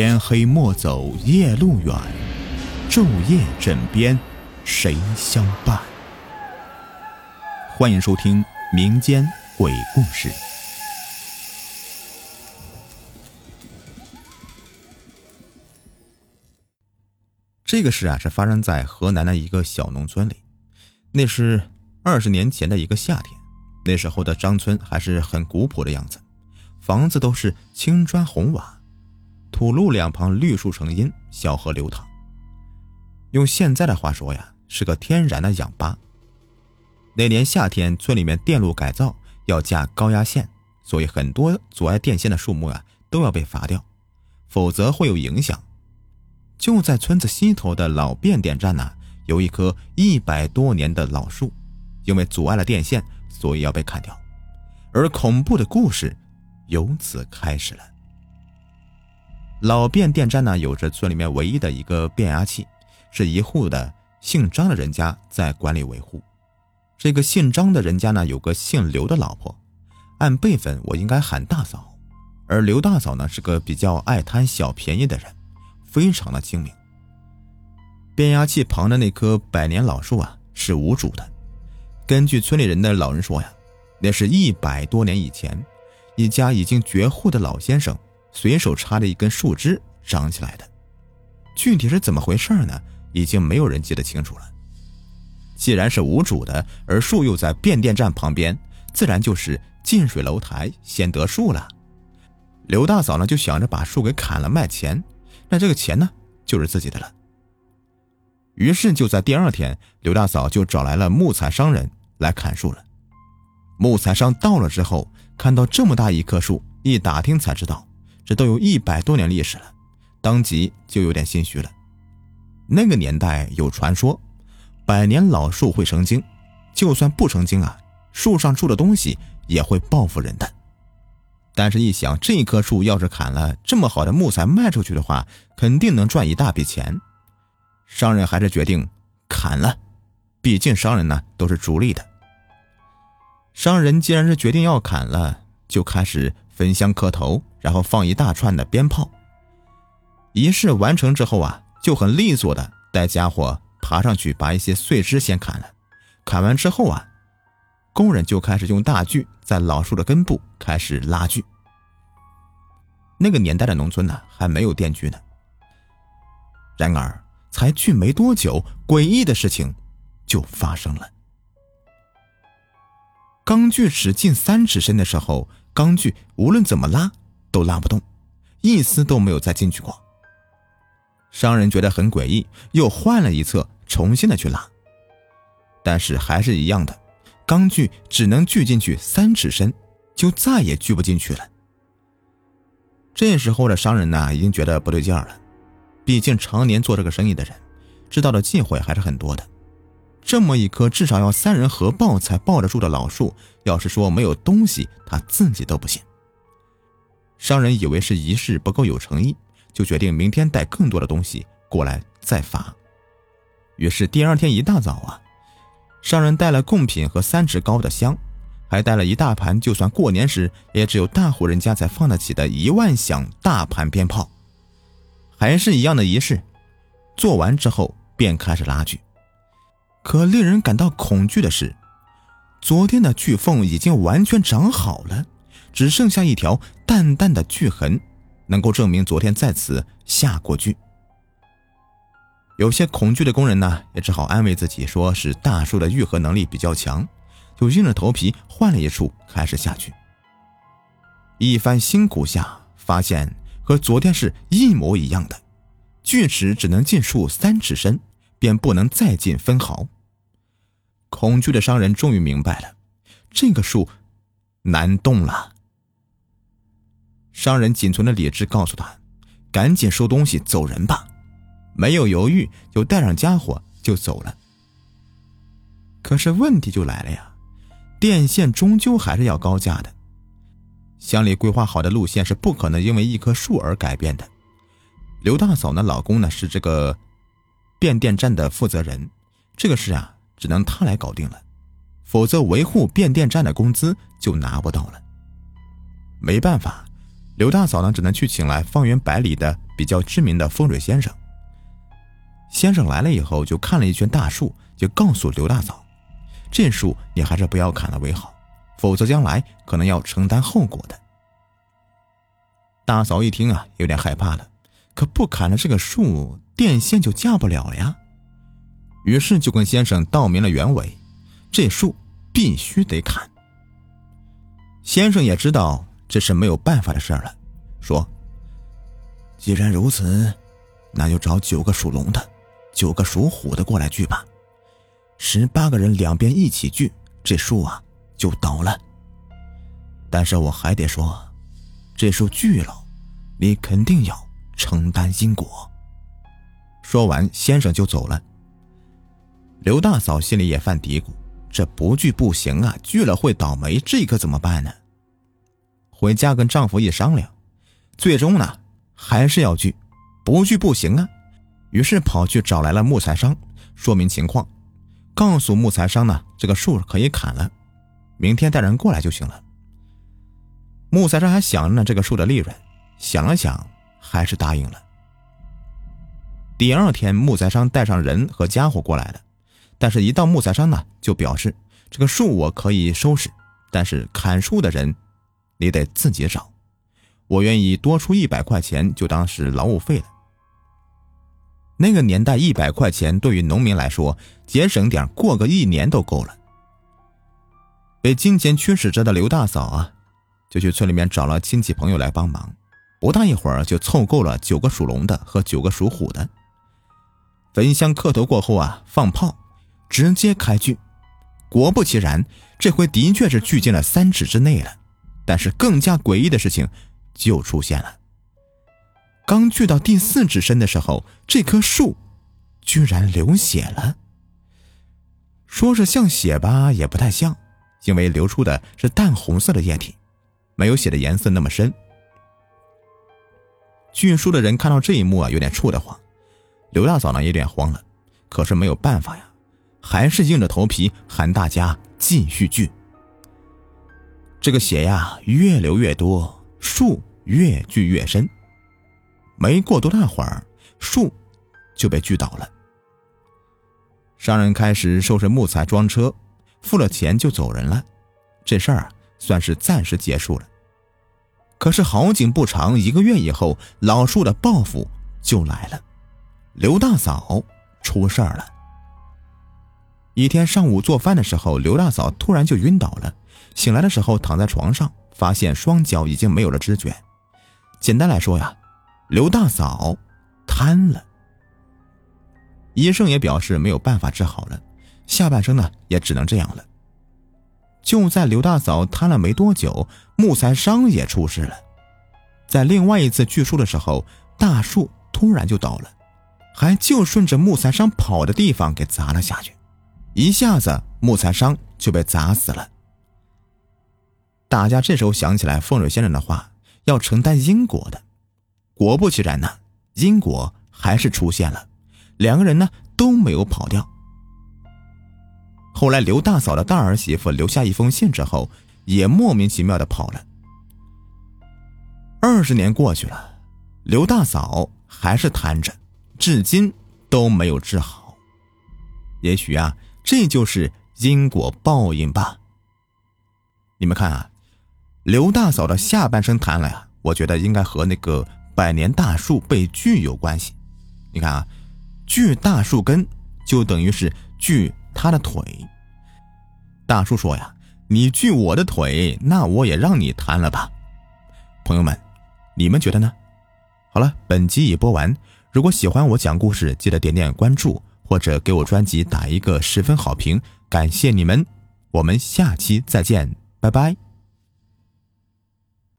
天黑莫走夜路远，昼夜枕边谁相伴？欢迎收听民间鬼故事。这个事啊，是发生在河南的一个小农村里。那是二十年前的一个夏天，那时候的张村还是很古朴的样子，房子都是青砖红瓦。土路两旁绿树成荫，小河流淌。用现在的话说呀，是个天然的氧吧。那年夏天，村里面电路改造要架高压线，所以很多阻碍电线的树木啊都要被伐掉，否则会有影响。就在村子西头的老变电站呢，有一棵一百多年的老树，因为阻碍了电线，所以要被砍掉。而恐怖的故事由此开始了。老变电站呢，有着村里面唯一的一个变压器，是一户的姓张的人家在管理维护。这个姓张的人家呢，有个姓刘的老婆，按辈分我应该喊大嫂。而刘大嫂呢，是个比较爱贪小便宜的人，非常的精明。变压器旁的那棵百年老树啊，是无主的。根据村里人的老人说呀，那是一百多年以前，一家已经绝户的老先生。随手插了一根树枝长起来的，具体是怎么回事呢？已经没有人记得清楚了。既然是无主的，而树又在变电站旁边，自然就是近水楼台先得树了。刘大嫂呢就想着把树给砍了卖钱，那这个钱呢就是自己的了。于是就在第二天，刘大嫂就找来了木材商人来砍树了。木材商到了之后，看到这么大一棵树，一打听才知道。这都有一百多年历史了，当即就有点心虚了。那个年代有传说，百年老树会成精，就算不成精啊，树上住的东西也会报复人的。但是，一想这棵树要是砍了，这么好的木材卖出去的话，肯定能赚一大笔钱。商人还是决定砍了，毕竟商人呢都是逐利的。商人既然是决定要砍了，就开始焚香磕头。然后放一大串的鞭炮。仪式完成之后啊，就很利索的带家伙爬上去，把一些碎枝先砍了。砍完之后啊，工人就开始用大锯在老树的根部开始拉锯。那个年代的农村呢，还没有电锯呢。然而才锯没多久，诡异的事情就发生了。钢锯尺近三尺深的时候，钢锯无论怎么拉。都拉不动，一丝都没有再进去过。商人觉得很诡异，又换了一侧，重新的去拉，但是还是一样的，钢锯只能锯进去三尺深，就再也锯不进去了。这时候的商人呢，已经觉得不对劲儿了，毕竟常年做这个生意的人，知道的忌讳还是很多的。这么一棵至少要三人合抱才抱得住的老树，要是说没有东西，他自己都不信。商人以为是仪式不够有诚意，就决定明天带更多的东西过来再发。于是第二天一大早啊，商人带了贡品和三尺高的香，还带了一大盘，就算过年时也只有大户人家才放得起的一万响大盘鞭炮。还是一样的仪式，做完之后便开始拉锯。可令人感到恐惧的是，昨天的锯缝已经完全长好了。只剩下一条淡淡的锯痕，能够证明昨天在此下过锯。有些恐惧的工人呢，也只好安慰自己，说是大树的愈合能力比较强，就硬着头皮换了一处开始下锯。一番辛苦下，发现和昨天是一模一样的，锯齿只能进树三尺深，便不能再进分毫。恐惧的商人终于明白了，这个树难动了。商人仅存的理智告诉他：“赶紧收东西走人吧！”没有犹豫，就带上家伙就走了。可是问题就来了呀，电线终究还是要高价的。乡里规划好的路线是不可能因为一棵树而改变的。刘大嫂的，老公呢是这个变电站的负责人，这个事啊只能他来搞定了，否则维护变电站的工资就拿不到了。没办法。刘大嫂呢，只能去请来方圆百里的比较知名的风水先生。先生来了以后，就看了一圈大树，就告诉刘大嫂：“这树你还是不要砍了为好，否则将来可能要承担后果的。”大嫂一听啊，有点害怕了，可不砍了这个树，电线就架不了呀。于是就跟先生道明了原委：这树必须得砍。先生也知道。这是没有办法的事了，说：“既然如此，那就找九个属龙的，九个属虎的过来聚吧。十八个人两边一起聚，这树啊就倒了。但是我还得说，这树锯了，你肯定要承担因果。”说完，先生就走了。刘大嫂心里也犯嘀咕：这不锯不行啊，锯了会倒霉，这可怎么办呢？回家跟丈夫一商量，最终呢还是要锯，不锯不行啊。于是跑去找来了木材商，说明情况，告诉木材商呢这个树可以砍了，明天带人过来就行了。木材商还想着呢这个树的利润，想了想还是答应了。第二天木材商带上人和家伙过来了，但是一到木材商呢就表示这个树我可以收拾，但是砍树的人。你得自己找，我愿意多出一百块钱，就当是劳务费了。那个年代，一百块钱对于农民来说，节省点，过个一年都够了。被金钱驱使着的刘大嫂啊，就去村里面找了亲戚朋友来帮忙，不大一会儿就凑够了九个属龙的和九个属虎的。焚香磕头过后啊，放炮，直接开锯。果不其然，这回的确是锯进了三尺之内了。但是更加诡异的事情就出现了。刚锯到第四指深的时候，这棵树居然流血了。说是像血吧，也不太像，因为流出的是淡红色的液体，没有血的颜色那么深。锯树的人看到这一幕啊，有点怵得慌。刘大嫂呢，有点慌了，可是没有办法呀，还是硬着头皮喊大家继续锯。这个血呀，越流越多，树越锯越深。没过多大会儿，树就被锯倒了。商人开始收拾木材装车，付了钱就走人了。这事儿算是暂时结束了。可是好景不长，一个月以后，老树的报复就来了。刘大嫂出事儿了。一天上午做饭的时候，刘大嫂突然就晕倒了。醒来的时候，躺在床上，发现双脚已经没有了知觉。简单来说呀，刘大嫂瘫了。医生也表示没有办法治好了，下半生呢也只能这样了。就在刘大嫂瘫了没多久，木材商也出事了。在另外一次锯树的时候，大树突然就倒了，还就顺着木材商跑的地方给砸了下去，一下子木材商就被砸死了。大家这时候想起来风水先生的话，要承担因果的。果不其然呢，因果还是出现了，两个人呢都没有跑掉。后来刘大嫂的大儿媳妇留下一封信之后，也莫名其妙的跑了。二十年过去了，刘大嫂还是瘫着，至今都没有治好。也许啊，这就是因果报应吧。你们看啊。刘大嫂的下半身瘫了呀，我觉得应该和那个百年大树被锯有关系。你看啊，锯大树根就等于是锯他的腿。大树说呀：“你锯我的腿，那我也让你瘫了吧。”朋友们，你们觉得呢？好了，本集已播完。如果喜欢我讲故事，记得点点关注或者给我专辑打一个十分好评，感谢你们。我们下期再见，拜拜。